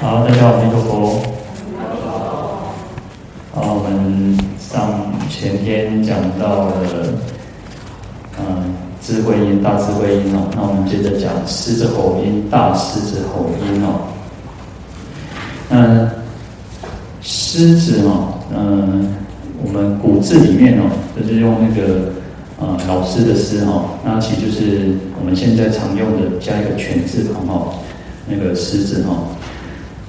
好，大家好，弥陀佛。好，我们上前天讲到了，嗯，智慧音、大智慧音哦。那我们接着讲狮子吼音、大狮子吼音哦。那狮子哦，嗯，我们古字里面哦，就是用那个呃老师的师哦，那其实就是我们现在常用的加一个犬字旁哦，那个狮子哈。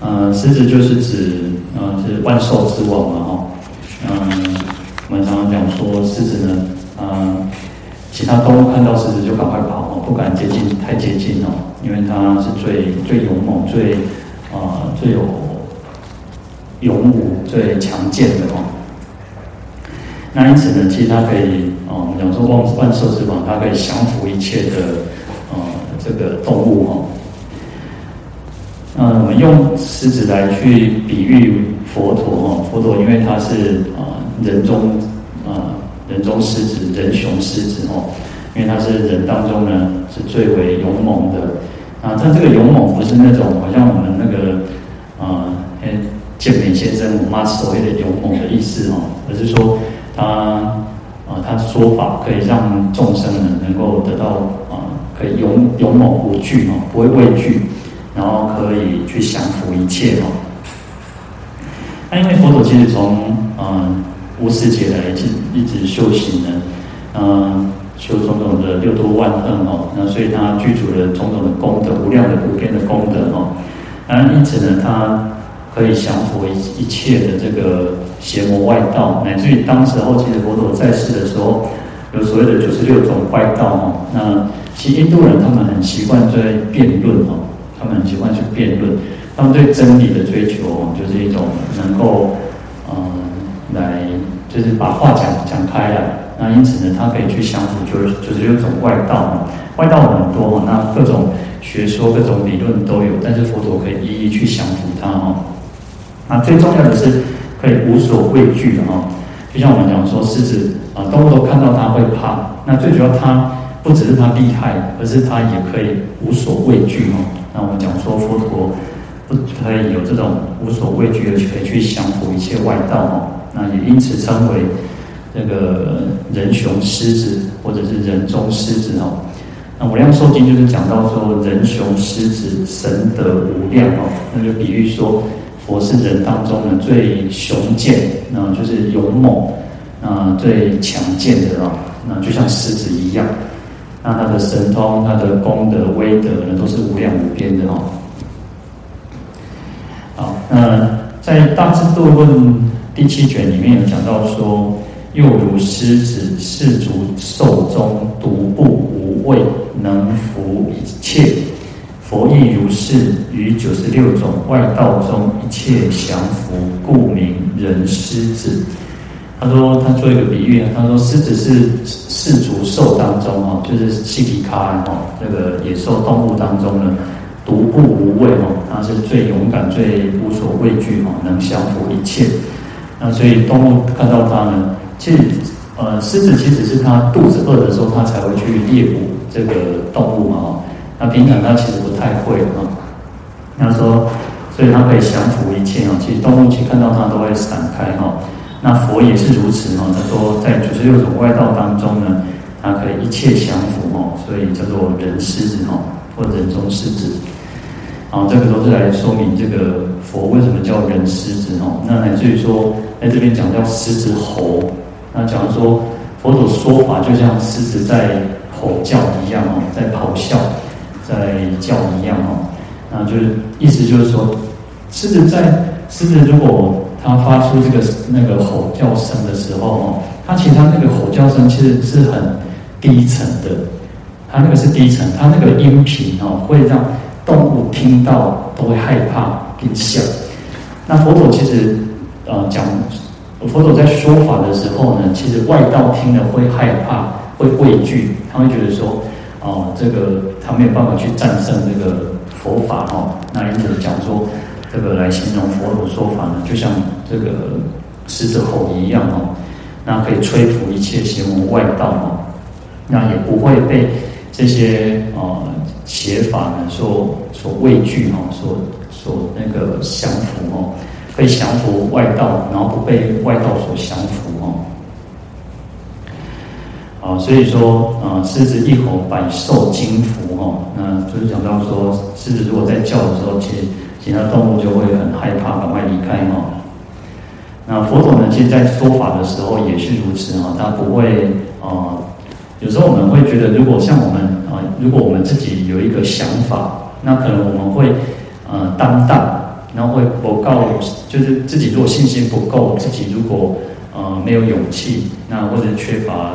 呃，狮子就是指，呃，是万兽之王嘛，哈，嗯，我们常常讲说，狮子呢，呃，其他动物看到狮子就赶快跑哦，不敢接近，太接近哦，因为它是最最勇猛、最，呃，最有勇武、最强健的哦。那因此呢，其实它可以，哦，我们讲说万万兽之王，它可以降服一切的，呃，这个动物哦。嗯，我们用狮子来去比喻佛陀哦，佛陀因为他是啊人中啊人中狮子，人雄狮子哦，因为他是人当中呢是最为勇猛的啊。他这个勇猛不是那种好像我们那个啊健美先生我妈所谓的勇猛的意思哦，而是说他啊他的说法可以让众生呢能够得到啊可以勇勇猛无惧哦，不会畏惧。然后可以去降服一切哦。那因为佛陀其实从嗯无始劫来一直一直修行呢，嗯修种种的六度万恨哦，那所以他具足了种种的功德，无量的无边的功德哦。那因此呢，他可以降服一一切的这个邪魔外道，乃至于当时候其实佛陀在世的时候，有所谓的九十六种外道哦。那其实印度人他们很习惯在辩论哦。他们很喜欢去辩论，他们对真理的追求就是一种能够，嗯、来就是把话讲讲开来。那因此呢，他可以去降服，就是就是有种外道嘛，外道很多，那各种学说、各种理论都有，但是佛陀可以一一去降服他哦。那最重要的是可以无所畏惧的哦，就像我们讲说，狮子啊，动物都看到它会怕。那最主要，它不只是它厉害，而是它也可以无所畏惧哦。那我们讲说佛陀不可以有这种无所畏惧的，去去降服一切外道哦。那也因此称为这个人雄狮子，或者是人中狮子哦。那《无量寿经》就是讲到说人雄狮子神德无量哦，那就比喻说佛是人当中的最雄健，那就是勇猛，那最强健的哦，那就像狮子一样。那他的神通、他的功德、威德呢，都是无量无边的哦。好，那在《大智度论》第七卷里面有讲到说，又如狮子，世俗兽中独步无畏，能伏一切。佛亦如是，于九十六种外道中，一切降服，故名人狮子。他说他做一个比喻，他说狮子是世俗兽当中哦，就是西皮卡哦，这个野兽动物当中呢，独步无畏哦，它是最勇敢、最无所畏惧哦，能降服一切。那所以动物看到它呢，其实呃，狮子其实是它肚子饿的时候，它才会去猎捕这个动物嘛哈。那平常它其实不太会啊。他说，所以它可以降服一切哦。其实动物其实看到它都会闪开哈。那佛也是如此哦，他说在九十六种外道当中呢，他可以一切降服哦，所以叫做人狮子哦，或人中狮子。好，这个都是来说明这个佛为什么叫人狮子哦。那乃至于说在这边讲叫狮子吼，那假如说佛陀说法就像狮子在吼叫一样哦，在咆哮，在叫一样哦，那就是意思就是说，狮子在狮子如果。他发出这个那个吼叫声的时候哦，他其实他那个吼叫声其实是很低沉的，他那个是低沉，他那个音频哦会让动物听到都会害怕跟吓。那佛陀其实呃讲，佛陀在说法的时候呢，其实外道听了会害怕，会畏惧，他会觉得说哦，这个他没有办法去战胜这个佛法哦，那因此讲说。这个来形容佛陀说法呢，就像这个狮子吼一样哦，那可以摧伏一切邪魔外道哦，那也不会被这些呃邪法呢所所畏惧哈，所所那个降服哦，被降服外道，然后不被外道所降服哦。啊，所以说啊，狮子一吼，百兽惊伏哦。那就是讲到说，狮子如果在叫的时候，其实其他动物就会很害怕，赶快离开哦。那佛陀呢，其实在说法的时候也是如此啊，他不会啊。有时候我们会觉得，如果像我们啊，如果我们自己有一个想法，那可能我们会呃担当，然后会不够，就是自己如果信心不够，自己如果呃没有勇气，那或者缺乏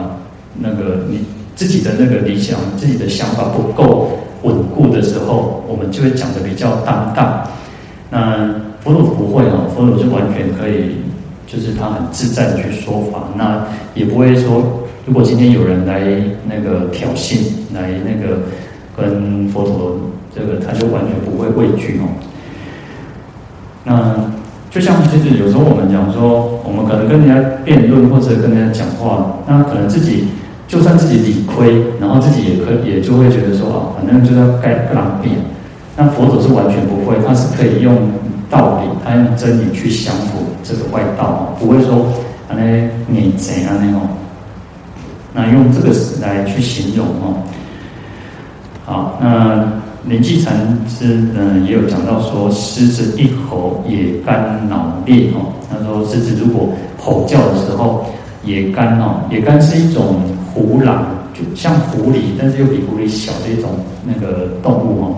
那个你自己的那个理想、自己的想法不够稳固的时候，我们就会讲得比较担当。那佛陀不会哦，佛陀就完全可以，就是他很自在的去说法，那也不会说。如果今天有人来那个挑衅，来那个跟佛陀这个，他就完全不会畏惧哦。那就像就是有时候我们讲说，我们可能跟人家辩论或者跟人家讲话，那可能自己就算自己理亏，然后自己也可也就会觉得说啊，反正就要该不能辩。那佛祖是完全不会，他是可以用道理，他用真理去降服这个外道，不会说啊那你怎样那种。那用这个来去形容哦，好，那临济禅师呢也有讲到说，狮子一吼，也肝脑裂哦。他说，狮子如果吼叫的时候，也肝哦，也肝是一种虎狼，就像狐狸，但是又比狐狸小的一种那个动物哦。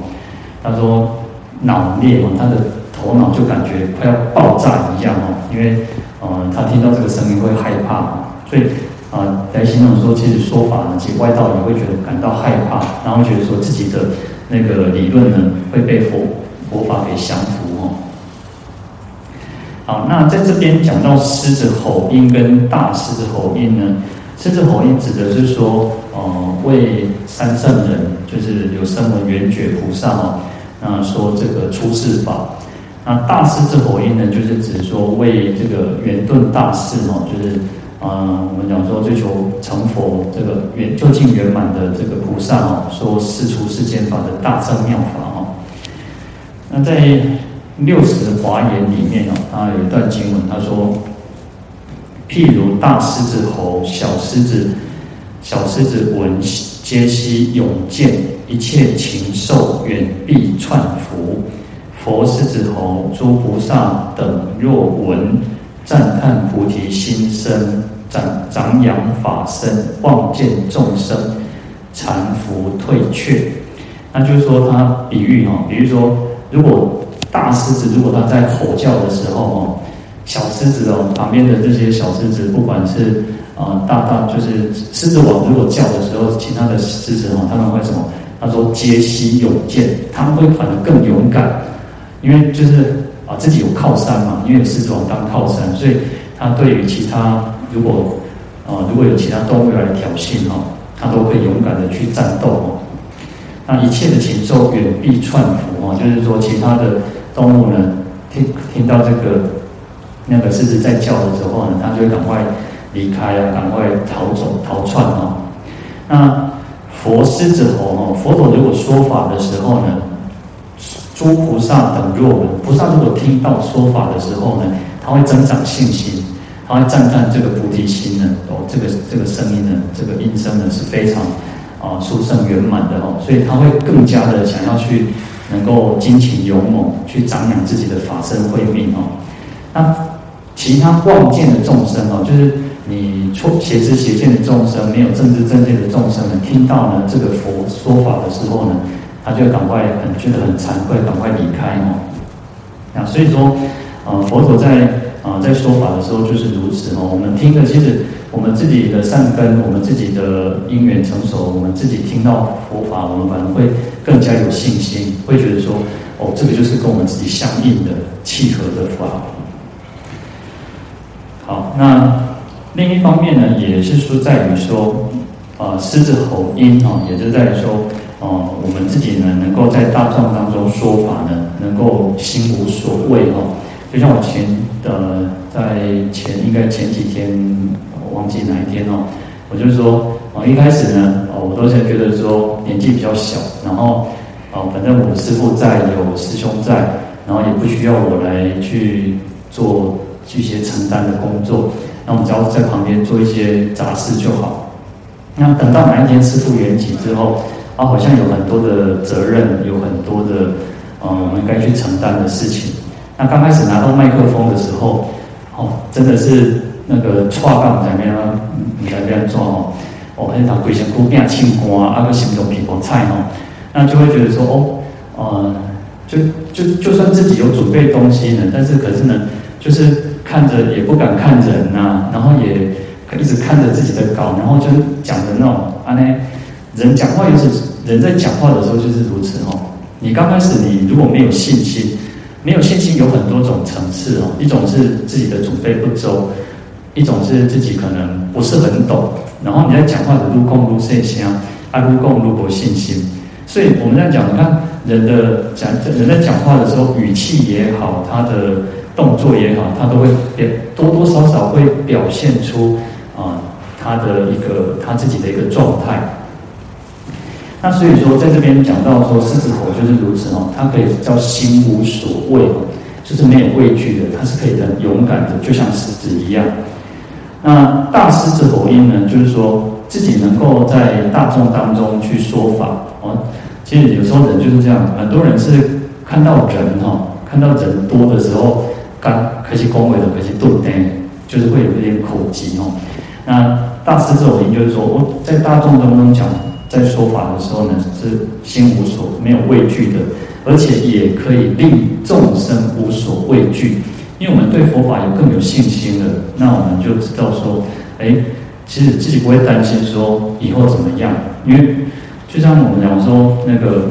他说脑裂哦，他的头脑就感觉快要爆炸一样哦，因为呃，他听到这个声音会害怕，所以。啊，来形容说，其实说法呢，其实外道也会觉得感到害怕，然后觉得说自己的那个理论呢会被佛佛法给降服哦。好，那在这边讲到狮子吼音跟大狮子吼音呢，狮子吼音指的是说，呃，为三圣人，就是有声闻缘觉菩萨哦，那说这个出世法。那大狮子吼音呢，就是指说为这个圆顿大士哦，就是。啊、嗯，我们讲说追求成佛这个圆究竟圆满的这个菩萨哦，说世出世间法的大乘妙法哦。那在六十华严里面哦，他有一段经文，他说：譬如大狮子吼，小狮子小狮子闻，皆悉勇健，一切禽兽远避窜伏。佛狮子吼，诸菩萨等若闻，赞叹菩提心生。长长养法身，望见众生惭伏退却，那就是说，他比喻哈，比如说，如果大狮子如果他在吼叫的时候哦，小狮子哦，旁边的这些小狮子，不管是啊大大，就是狮子王如果叫的时候，其他的狮子哦，他们会什么？他说皆悉勇健，他们会反而更勇敢，因为就是啊自己有靠山嘛，因为狮子王当靠山，所以他对于其他。如果啊、呃，如果有其他动物来挑衅哈，它都会勇敢的去战斗哦。那一切的禽兽远避窜伏哦，就是说其他的动物呢，听听到这个那个狮子在叫的时候呢，它就会赶快离开啊，赶快逃走逃窜啊。那佛狮子吼哦，佛陀如果说法的时候呢，诸菩萨等若闻，菩萨如果听到说法的时候呢，他会增长信心。他会赞叹这个菩提心呢，哦，这个这个声音呢，这个音声呢是非常啊殊胜圆满的哦，所以他会更加的想要去能够精勤勇猛去长养自己的法身慧命哦。那其他望见的众生哦，就是你错邪知邪见的众生，没有正知正见的众生呢，听到呢这个佛说法的时候呢，他就赶快很觉得很惭愧，赶快离开哦。那所以说，呃，佛陀在。啊，在说法的时候就是如此哦。我们听的，其实我们自己的善根，我们自己的因缘成熟，我们自己听到佛法，我们反而会更加有信心，会觉得说，哦，这个就是跟我们自己相应的、契合的法。好，那另一方面呢，也是说在于说，呃，狮子吼音哦，也是在于说，哦，我们自己呢，能够在大众当中说法呢，能够心无所畏哦。就像我前呃，在前应该前几天，我忘记哪一天哦，我就说，哦，一开始呢，哦，我都是觉得说年纪比较小，然后，哦，反正我师父在，有师兄在，然后也不需要我来去做这些承担的工作，那我们只要在旁边做一些杂事就好。那等到哪一天师傅圆寂之后，啊，好像有很多的责任，有很多的，嗯，我们该去承担的事情。那刚开始拿到麦克风的时候，哦，真的是那个错杠在那边，你在那边做哦，哦，那场鬼神姑变庆光啊，个心中品过菜哦，那就会觉得说，哦，呃，就就就算自己有准备东西呢，但是可是呢，就是看着也不敢看人呐、然后也。一直看着自己的稿，然后就讲的那种啊，那人讲话又是人在讲话的时候就是如此哦。你刚开始你如果没有信心，没有信心有很多种层次哦。一种是自己的准备不周，一种是自己可能不是很懂。然后你在讲话的路空路线下，啊路空路不信心。所以我们在讲，你看人的讲人在讲话的时候，语气也好，他的动作也好，他都会表多多少少会表现出。啊，他的一个他自己的一个状态。那所以说，在这边讲到说，狮子吼就是如此哦，他可以叫心无所畏，就是没有畏惧的，他是可以很勇敢的，就像狮子一样。那大狮子吼音呢，就是说自己能够在大众当中去说法哦。其实有时候人就是这样，很多人是看到人哈，看到人多的时候，刚开始恭维的，开始动的，就是会有一点口疾哦。那大师这种人就是说，我在大众当中讲，在说法的时候呢，是心无所没有畏惧的，而且也可以令众生无所畏惧，因为我们对佛法有更有信心了。那我们就知道说，哎，其实自己不会担心说以后怎么样，因为就像我们讲说，那个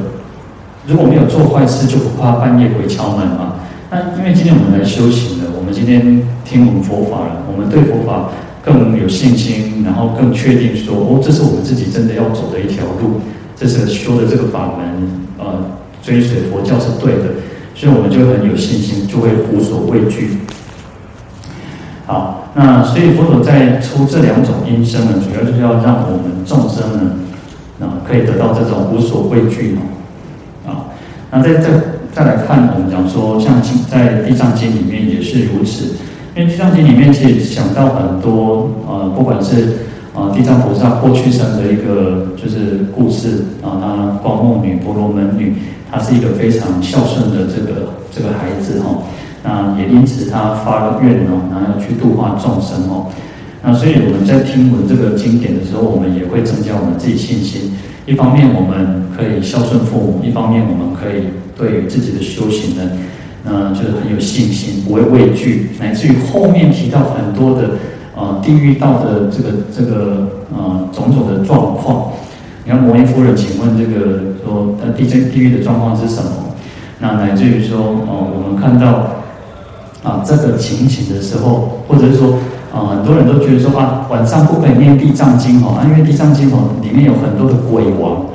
如果没有做坏事，就不怕半夜鬼敲门嘛。那因为今天我们来修行了，我们今天听闻佛法了，我们对佛法。更有信心，然后更确定说，哦，这是我们自己真的要走的一条路，这是修的这个法门，呃，追随佛教是对的，所以我们就很有信心，就会无所畏惧。好，那所以佛陀在出这两种音声呢，主要就是要让我们众生呢，啊，可以得到这种无所畏惧哦，啊，那在这再来看，我们讲说，像在《地藏经》里面也是如此。因为《地藏经》里面其实讲到很多，呃，不管是、呃、地藏菩萨过去生的一个就是故事啊，他光目女、婆罗门女，她是一个非常孝顺的这个这个孩子哈、哦。那也因此他发了愿哦，然后去度化众生哦。那所以我们在听闻这个经典的时候，我们也会增加我们自己信心。一方面我们可以孝顺父母，一方面我们可以对于自己的修行呢。嗯，就是很有信心，不会畏惧，乃至于后面提到很多的，呃，地狱道的这个这个呃种种的状况。你看摩耶夫人，请问这个说，呃，地震地狱的状况是什么？那乃至于说，哦、呃，我们看到啊、这个情景的时候，或者是说，啊、很多人都觉得说啊，晚上不可以念地藏经哦，因为地藏经哦里面有很多的鬼王，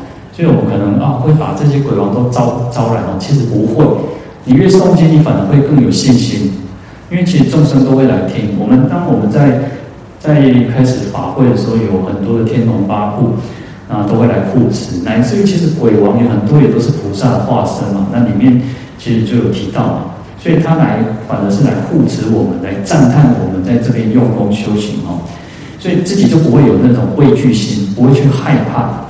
所以我们可能啊会把这些鬼王都招招来哦，其实不会。你越诵经，你反而会更有信心，因为其实众生都会来听。我们当我们在在开始法会的时候，有很多的天龙八部啊，都会来护持，乃至于其实鬼王有很多也都是菩萨的化身嘛。那里面其实就有提到嘛，所以他来反而是来护持我们，来赞叹我们在这边用功修行哦，所以自己就不会有那种畏惧心，不会去害怕。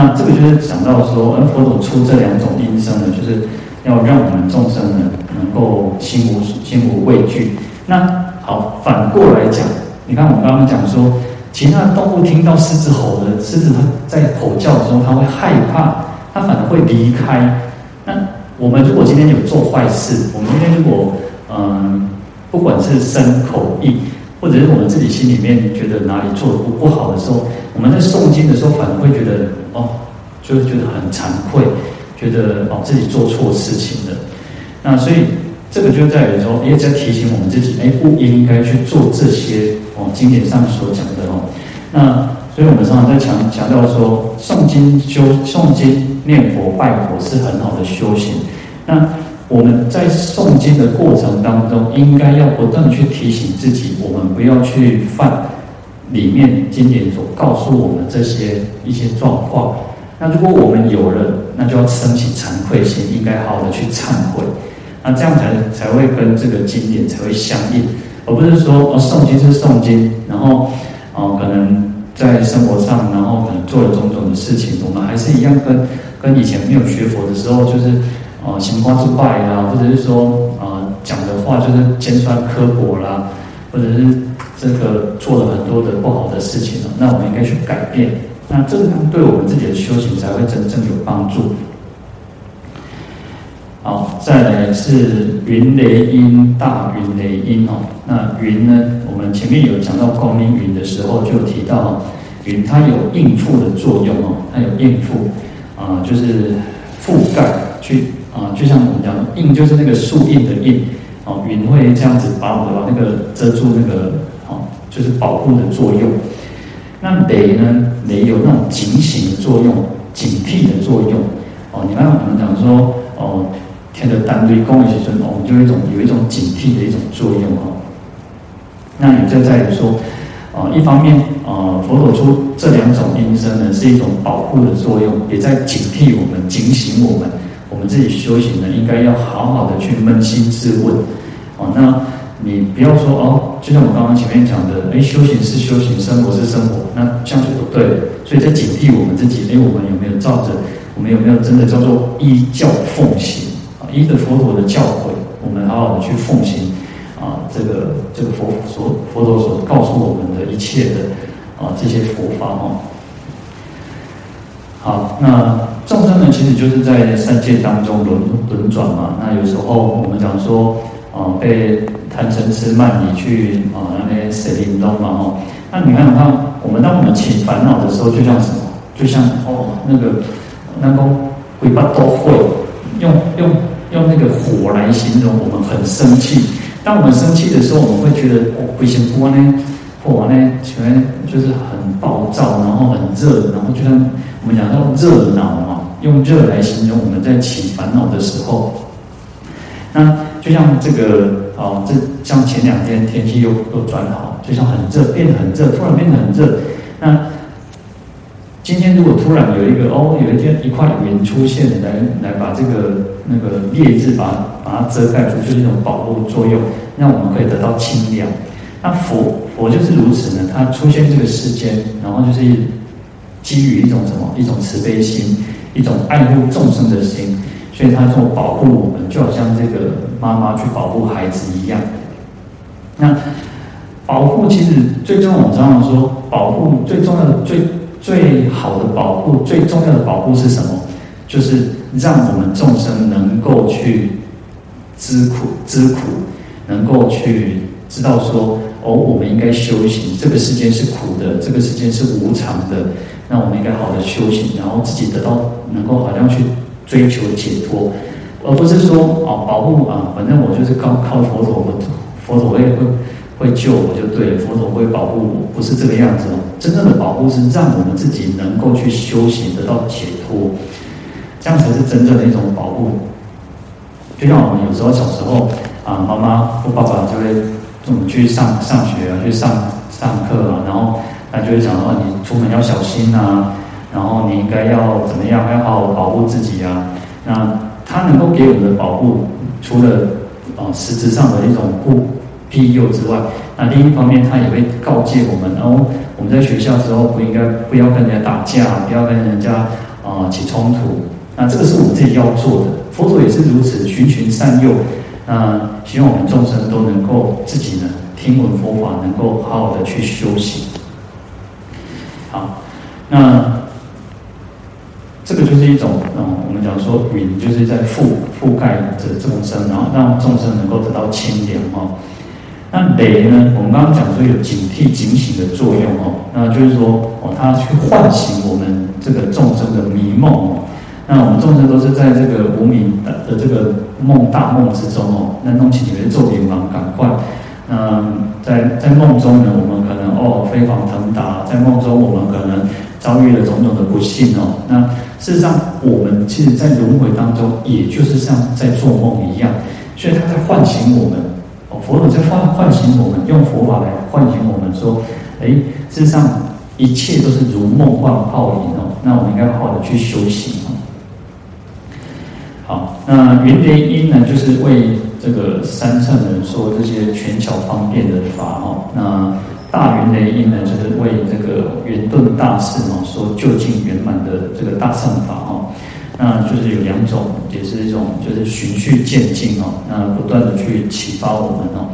那这个就是讲到说，而佛陀出这两种音声呢，就是要让我们众生呢能够心无心无畏惧。那好，反过来讲，你看我们刚刚讲说，其他的动物听到狮子吼的，狮子它在吼叫的时候，它会害怕，它反而会离开。那我们如果今天有做坏事，我们今天如果嗯，不管是身口意，或者是我们自己心里面觉得哪里做的不不好的时候，我们在诵经的时候，反而会觉得哦，就是觉得很惭愧，觉得哦自己做错事情了。那所以这个就在于说，也在提醒我们自己，哎，不应该去做这些哦经典上所讲的哦。那所以我们常常在强强调说，诵经修诵经念佛拜佛是很好的修行。那我们在诵经的过程当中，应该要不断去提醒自己，我们不要去犯里面经典所告诉我们这些一些状况。那如果我们有了，那就要升起惭愧心，应该好好的去忏悔。那这样才才会跟这个经典才会相应，而不是说哦诵经是诵经，然后哦可能在生活上，然后可能做了种种的事情，我们还是一样跟跟以前没有学佛的时候，就是哦情花之拜啊，或者是说啊讲的话就是尖酸刻薄啦，或者是这个做了很多的不好的事情了，那我们应该去改变，那这个对我们自己的修行才会真正有帮助。好，再来是云雷音，大云雷音哦。那云呢？我们前面有讲到光明云的时候，就提到云它有应付的作用哦，它有应付啊，就是覆盖去啊，就像我们讲印，就是那个树印的印哦。云会这样子把我们把那个遮住那个哦，就是保护的作用。那雷呢？雷有那种警醒的作用、警惕的作用哦。你看我们讲说哦。天的单对公的时阵，我们就有一种有一种警惕的一种作用啊。那也就在于说，啊，一方面啊，佛陀出这两种音声呢，是一种保护的作用，也在警惕我们、警醒我们，我们自己修行呢，应该要好好的去扪心自问。哦，那你不要说哦，就像我刚刚前面讲的，哎，修行是修行，生活是生活，那这样就不对了。所以在警惕我们自己，哎，我们有没有照着？我们有没有真的叫做依教奉行啊？依着佛陀的教诲，我们好好的去奉行啊，这个这个佛所佛陀所告诉我们的一切的啊这些佛法哦。好，那众生呢，其实就是在三界当中轮轮转嘛。那有时候我们讲说啊，被贪嗔痴慢疑去啊那边谁领导嘛哦。那你看，你看，我们当我们起烦恼的时候，就像什么？就像哦那个那个尾巴都会用用。用那个火来形容，我们很生气。当我们生气的时候，我们会觉得哦，为什么呢？火呢，全就是很暴躁，然后很热，然后就像我们讲到热恼嘛，用热来形容我们在起烦恼的时候。那就像这个哦，这像前两天天气又又转好，就像很热，变得很热，突然变得很热。那今天如果突然有一个哦，有一天一块云出现来来把这个那个烈日把把它遮盖住，就是一种保护作用，让我们可以得到清凉。那佛佛就是如此呢，它出现这个世间，然后就是基于一种什么？一种慈悲心，一种爱护众生的心，所以他说保护我们，就好像这个妈妈去保护孩子一样。那保护其实最重要，我常常说，保护最重要的最。最好的保护，最重要的保护是什么？就是让我们众生能够去知苦、知苦，能够去知道说，哦，我们应该修行。这个世间是苦的，这个世间是无常的，那我们应该好的修行，然后自己得到能够好像去追求解脱，而不是说哦，保护啊，反正我就是靠靠佛陀，我佛陀会会。会救我就对了，佛陀会保护我，不是这个样子哦。真正的保护是让我们自己能够去修行，得到解脱，这样才是真正的一种保护。就像我们有时候小时候啊，妈妈或爸爸就会我们去上上学啊，去上上课啊，然后他就会讲说，你出门要小心啊，然后你应该要怎么样，要好好保护自己啊。那他能够给我们的保护，除了啊实质上的一种护。庇佑之外，那另一方面，他也会告诫我们：哦，我们在学校的时候不应该不要跟人家打架，不要跟人家啊、起冲突。那这个是我们自己要做的。佛陀也是如此，循循善诱。那希望我们众生都能够自己呢听闻佛法，能够好好的去修行。好，那这个就是一种嗯，我们讲说云就是在覆覆盖着众生，然后让众生能够得到清凉哦。那雷呢？我们刚刚讲说有警惕、警醒的作用哦，那就是说哦，它去唤醒我们这个众生的迷梦哦。那我们众生都是在这个无明的这个梦大梦之中哦，那弄起你们咒点忙赶快。那在在梦中呢，我们可能哦飞黄腾达，在梦中我们可能遭遇了种种的不幸哦。那事实上，我们其实，在轮回当中，也就是像在做梦一样，所以他在唤醒我们哦。佛祖在唤唤醒我们，用佛法来唤醒我们，说：哎，事实上一切都是如梦幻泡影哦。那我们应该好好的去修行哦。好，那云雷音呢，就是为这个三乘人说这些权巧方便的法哦。那大云雷音呢，就是为这个圆顿大士哦说究竟圆满的这个大乘法哦。那就是有两种，也是一种就是循序渐进哦，那不断的去启发我们哦。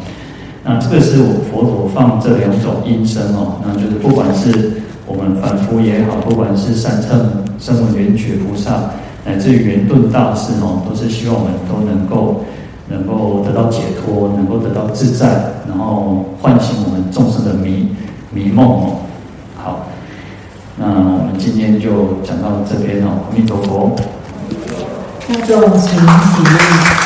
那这个是我佛陀放这两种音声哦，那就是不管是我们凡夫也好，不管是三乘声闻缘觉菩萨，乃至于圆顿大士哦，都是希望我们都能够能够得到解脱，能够得到自在，然后唤醒我们众生的迷迷梦哦。好，那我们今天就讲到这边哦，阿弥陀佛。那就请起立。